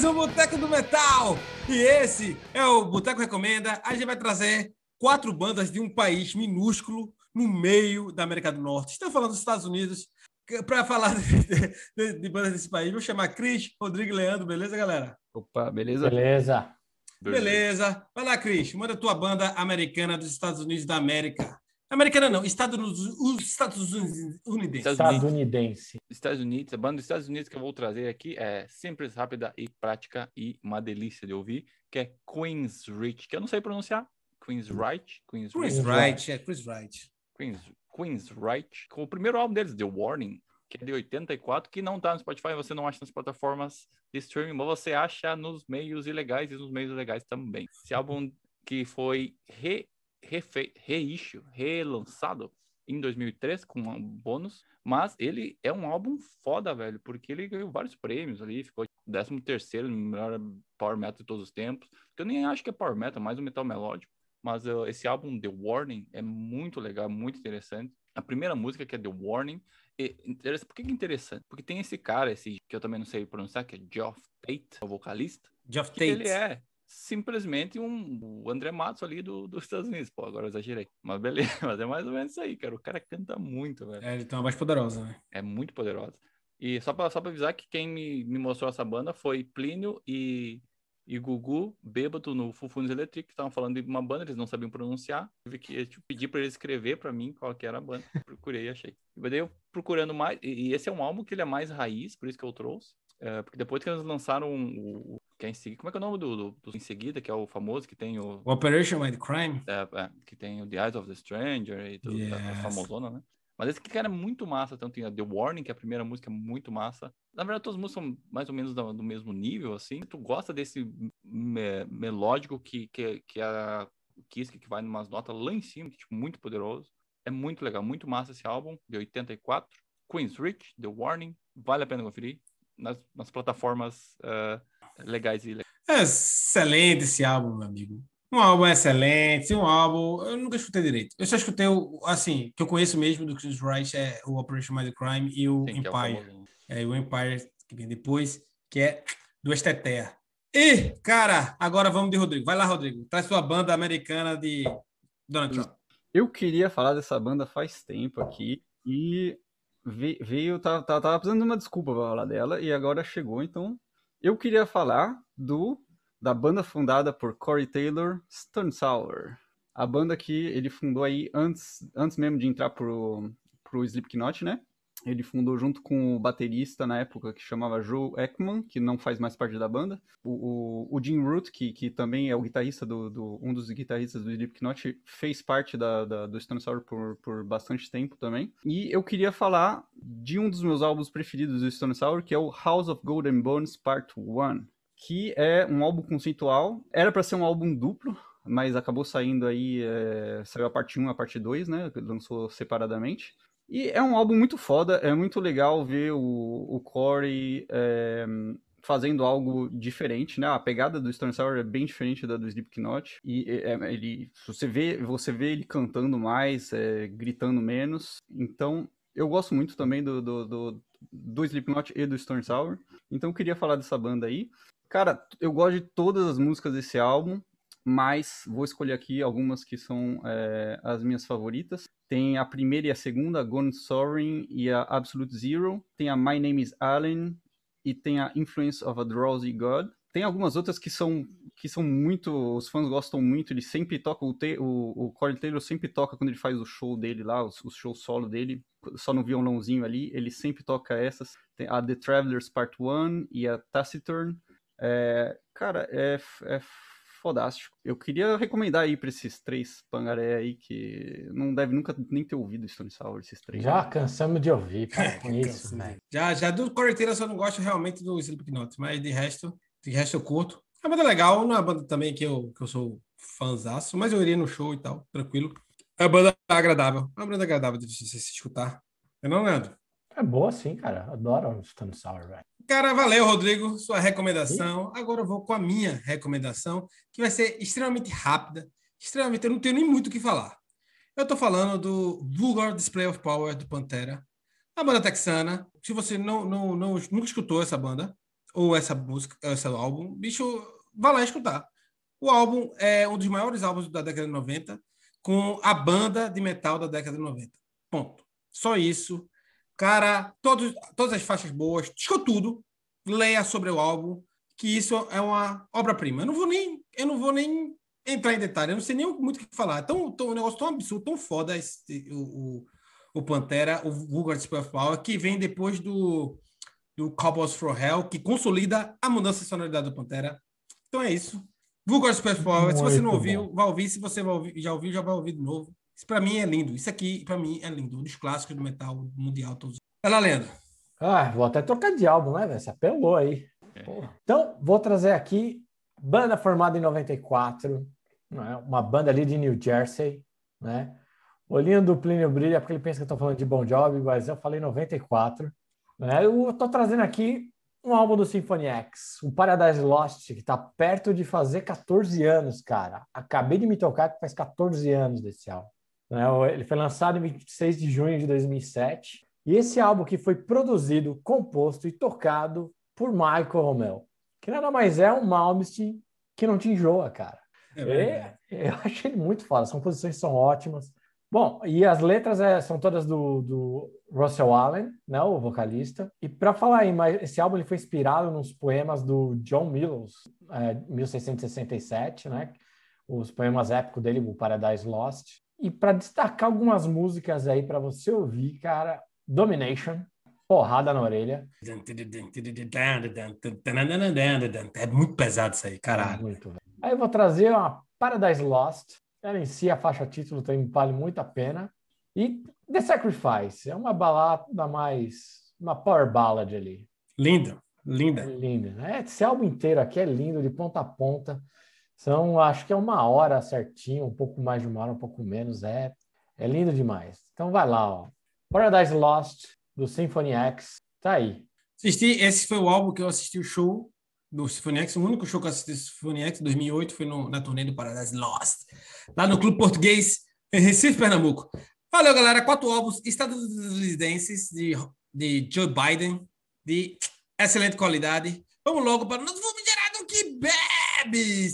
mais um Boteco do Metal! E esse é o Boteco Recomenda. A gente vai trazer quatro bandas de um país minúsculo no meio da América do Norte. Estamos falando dos Estados Unidos. Para falar de, de, de, bandas desse país, vou chamar Cris, Rodrigo e Leandro, beleza, galera? Opa, beleza? Beleza. Beleza. Vai lá, Cris, manda tua banda americana dos Estados Unidos da América. Americana não, Estados Unidos. Estadunidense. Estados Unidos, a banda dos Estados Unidos que eu vou trazer aqui é simples, rápida e prática e uma delícia de ouvir, que é Queen's Rich, que eu não sei pronunciar. Queen's Right. Queen's, Queen's Right, é Queen's Right. Queen's, Queen's Right. Com o primeiro álbum deles, The Warning, que é de 84, que não tá no Spotify, você não acha nas plataformas de streaming, mas você acha nos meios ilegais e nos meios legais também. Esse álbum que foi re refe... reissue, relançado em 2003 com um bônus, mas ele é um álbum foda, velho, porque ele ganhou vários prêmios ali, ficou 13 terceiro melhor power metal de todos os tempos, que eu nem acho que é power metal, é mais um metal melódico, mas uh, esse álbum The Warning é muito legal, muito interessante. A primeira música que é The Warning, é por que é interessante? Porque tem esse cara, esse que eu também não sei pronunciar, que é Geoff Tate, o vocalista. Geoff Tate. Ele é simplesmente um o André Matos ali do, dos Estados Unidos. Pô, agora eu exagerei. Mas beleza, mas é mais ou menos isso aí, cara. O cara canta muito, velho. É, ele tem uma voz poderosa, né? É muito poderosa. E só pra, só pra avisar que quem me, me mostrou essa banda foi Plínio e, e Gugu, bêbado no Fufunes Electric, que estavam falando de uma banda, eles não sabiam pronunciar. Tive que tipo, pedir para eles escrever para mim qual que era a banda. Procurei e achei. E daí eu procurando mais, e, e esse é um álbum que ele é mais raiz, por isso que eu trouxe. É, porque depois que eles lançaram o, o que é em seguida, como é que é o nome do, do, do, em seguida, que é o famoso que tem o, Operation Mind Crime, é, é, que tem o The Eyes of the Stranger e tudo, yes. a, a famosona, né? Mas esse cara é muito massa, tanto tem a The Warning, que é a primeira música é muito massa. Na verdade, todas as músicas são mais ou menos do, do mesmo nível, assim. Tu gosta desse me, melódico que, que, que a Kiss, que vai numas notas lá em cima, que tipo, muito poderoso. É muito legal, muito massa esse álbum, de 84. Queen's Rich, The Warning, vale a pena conferir nas, nas plataformas uh, legais e. É excelente esse álbum, meu amigo. Um álbum excelente, um álbum. Eu nunca escutei direito. Eu só escutei o, assim, que eu conheço mesmo do Chris Wright é o Operation Mind Crime e o Sim, Empire. É, é, o Empire que vem depois, que é do Estetea. E, cara, agora vamos de Rodrigo. Vai lá, Rodrigo. Traz sua banda americana de Donald Trump. Eu queria falar dessa banda faz tempo aqui e veio, tava, tava, tava precisando de uma desculpa pra falar dela e agora chegou, então eu queria falar do da banda fundada por Corey Taylor, Stone Sour. A banda que ele fundou aí antes, antes mesmo de entrar pro, pro Slipknot, né? Ele fundou junto com o baterista na época que chamava Joe Ekman, que não faz mais parte da banda. O, o, o Jim Root, que, que também é o guitarrista do, do, um dos guitarristas do Slipknot, fez parte da, da, do Stone Sour por, por bastante tempo também. E eu queria falar de um dos meus álbuns preferidos do Stone Sour, que é o House of Golden Bones Part 1, que é um álbum conceitual. Era para ser um álbum duplo, mas acabou saindo aí, é, saiu a parte 1 a parte 2, né? Lançou separadamente. E é um álbum muito foda, é muito legal ver o, o Corey é, fazendo algo diferente, né? A pegada do Stone Sour é bem diferente da do Slipknot. E é, ele, você vê, você vê ele cantando mais, é, gritando menos. Então, eu gosto muito também do, do, do, do Slipknot e do Stone Sour. Então, eu queria falar dessa banda aí. Cara, eu gosto de todas as músicas desse álbum mas vou escolher aqui algumas que são é, as minhas favoritas. Tem a primeira e a segunda, Gone Soaring e a Absolute Zero. Tem a My Name is Allen e tem a Influence of a Drowsy God. Tem algumas outras que são que são muito, os fãs gostam muito. Ele sempre toca o, o, o Corey Taylor sempre toca quando ele faz o show dele lá, os, os shows solo dele, só no violãozinho ali. Ele sempre toca essas. Tem a The Travelers Part 1 e a Taciturn. É, cara, é, é fodástico. Eu queria recomendar aí pra esses três pangaré aí que não deve nunca nem ter ouvido Stone Sour, esses três. Já cansamos de ouvir, cara, com isso, né? Já, já do Correteira eu só não gosto realmente do Slipknot, mas de resto, de resto eu curto. É uma banda legal, não é uma banda também que eu, que eu sou fãzaço, mas eu iria no show e tal, tranquilo. É uma banda agradável, é uma banda agradável de você se escutar. Eu não, Leandro? É boa sim, cara. Adoro o Stone Sour, velho. Cara, valeu, Rodrigo, sua recomendação. Agora eu vou com a minha recomendação, que vai ser extremamente rápida, extremamente. Eu não tenho nem muito o que falar. Eu estou falando do Vulgar Display of Power do Pantera, a banda texana. Se você não, não, não nunca escutou essa banda, ou essa música, esse álbum, bicho, vá lá escutar. O álbum é um dos maiores álbuns da década de 90, com a banda de metal da década de 90. Ponto. Só isso. Cara, todos, todas as faixas boas, disco tudo, leia sobre o álbum, que isso é uma obra-prima. Eu não vou nem, eu não vou nem entrar em detalhe, eu não sei nem muito o que falar. Tão, tão, um negócio tão absurdo, tão foda esse, o, o, o Pantera, o Vulgar Display of Power, que vem depois do, do Cowboys for Hell, que consolida a mudança de sonoridade do Pantera. Então é isso. Vulgar Display of Power, se você não ouviu, bom. vai ouvir. Se você ouvir, já ouviu, já vai ouvir de novo. Isso para mim é lindo. Isso aqui, para mim, é lindo. Um dos clássicos do metal mundial todos. Ela lenda. Ah, vou até trocar de álbum, né, velho? Você apelou aí. É. Então, vou trazer aqui banda formada em 94, né? uma banda ali de New Jersey, né? Olhinho do Plínio brilha porque ele pensa que eu estou falando de Bon Jovi, mas eu falei 94. Né? Eu estou trazendo aqui um álbum do Symphony X, o Paradise Lost, que está perto de fazer 14 anos, cara. Acabei de me tocar que faz 14 anos desse álbum. Né? Ele foi lançado em 26 de junho de 2007. E esse álbum que foi produzido, composto e tocado por Michael Romel, que nada mais é um Malmsteen que não te enjoa, cara. É, é, eu achei ele muito foda, as composições são ótimas. Bom, e as letras é, são todas do, do, Russell Allen, né, o vocalista. E para falar aí, mas esse álbum ele foi inspirado nos poemas do John Mills, é, 1667, né? Os poemas épicos dele, o Paradise Lost. E para destacar algumas músicas aí para você ouvir, cara, Domination, porrada na orelha. É muito pesado isso aí, caralho. É muito, aí eu vou trazer uma Paradise Lost. Ela em si, a faixa título, também vale muito a pena. E The Sacrifice, é uma balada mais. uma power ballad ali. Linda, linda. É linda. Né? Esse álbum inteiro aqui é lindo, de ponta a ponta. São, acho que é uma hora certinho, um pouco mais de uma hora, um pouco menos. É, é lindo demais. Então vai lá, ó. Paradise Lost, do Symphony X, tá aí. Assisti, esse foi o álbum que eu assisti o show do Symphony X. O único show que eu assisti do Symphony X, em 2008, foi no, na turnê do Paradise Lost, lá no Clube Português, em Recife, Pernambuco. Valeu, galera. Quatro álbuns estadunidenses de, de Joe Biden, de excelente qualidade. Vamos logo para o nosso famigerado que bebe!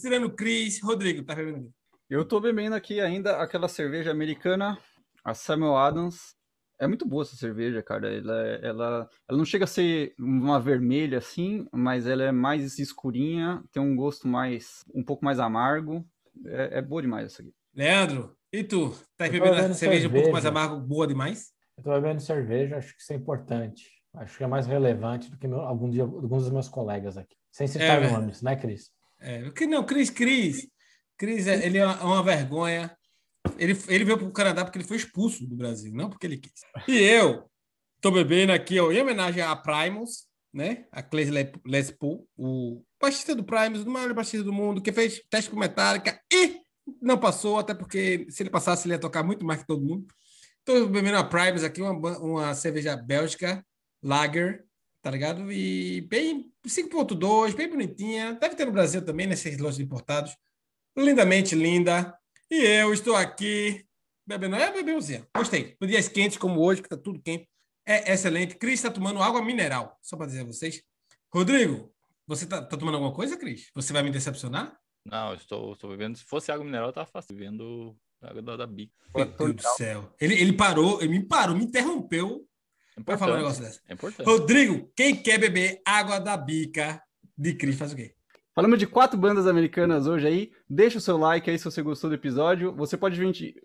Tirando Cris. Rodrigo, tá bebendo Eu tô bebendo aqui ainda aquela cerveja americana, a Samuel Adams. É muito boa essa cerveja, cara. Ela, ela, ela não chega a ser uma vermelha assim, mas ela é mais escurinha, tem um gosto mais, um pouco mais amargo. É, é boa demais essa aqui. Leandro, e tu? Tá bebendo, cerveja, cerveja um pouco mais amargo, boa demais? Eu tô bebendo cerveja, acho que isso é importante. Acho que é mais relevante do que meu, algum dia, alguns dos meus colegas aqui. Sem citar é, nomes, né, Cris? É, que não, Cris, Cris. Cris, é, ele é uma vergonha. Ele, ele veio para o Canadá porque ele foi expulso do Brasil, não porque ele quis. E eu tô bebendo aqui, ó, em homenagem a Primus, né? A Clay Les Paul, o baixista do Primus, o maior baixista do mundo, que fez teste com Metallica e não passou, até porque se ele passasse, ele ia tocar muito mais que todo mundo. Estou bebendo a Primes aqui, uma, uma cerveja bélgica, Lager, tá ligado? E bem 5.2, bem bonitinha. Deve ter no Brasil também, nesses lojas importados. Lindamente linda. E eu estou aqui bebendo. É bebeuzinha. Gostei. No dias quentes como hoje, que tá tudo quente. É excelente. Cris está tomando água mineral, só para dizer a vocês. Rodrigo, você tá, tá tomando alguma coisa, Cris? Você vai me decepcionar? Não, estou, estou bebendo. Se fosse água mineral, eu tava fácil. Bebendo água da, da Bic. Meu Deus do céu. Ele, ele parou, ele me parou, me interrompeu é para falar um negócio desse. É importante. Rodrigo, quem quer beber água da bica de Cris faz o quê? Falamos de quatro bandas americanas hoje aí. Deixa o seu like aí se você gostou do episódio. Você pode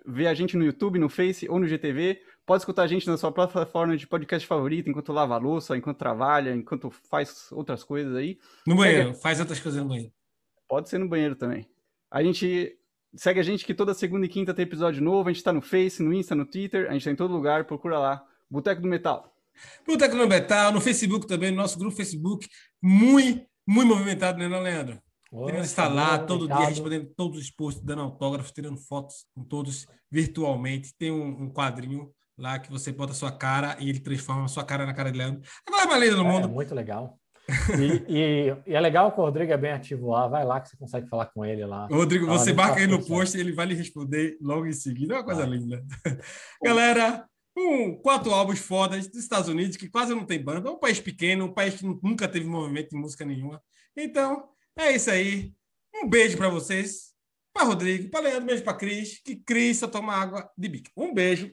ver a gente no YouTube, no Face ou no GTV. Pode escutar a gente na sua plataforma de podcast favorita enquanto lava a louça, enquanto trabalha, enquanto faz outras coisas aí. No banheiro, faz outras coisas no banheiro. Pode ser no banheiro também. A gente segue a gente que toda segunda e quinta tem episódio novo. A gente tá no Face, no Insta, no Twitter. A gente tá em todo lugar. Procura lá. Boteco do Metal. Boteco do Metal, no Facebook também, no nosso grupo Facebook. Muito, muito movimentado, né, não, Leandro? Leandro está lá todo dia respondendo todos os posts, dando autógrafos, tirando fotos com todos virtualmente. Tem um, um quadrinho lá que você bota a sua cara e ele transforma a sua cara na cara de Leandro. É a mais maneira do é, mundo. É muito legal. E, e, e, é legal que o Rodrigo é bem ativo lá. Vai lá que você consegue falar com ele lá. Rodrigo, você marca aí no post e ele vai lhe responder logo em seguida. É uma coisa linda. Galera, um, quatro álbuns fodas dos Estados Unidos, que quase não tem banda. É um país pequeno, um país que nunca teve movimento de música nenhuma. Então, é isso aí. Um beijo para vocês. Para Rodrigo, para Leandro, beijo para Cris. Que Cris só toma água de bico. Um beijo.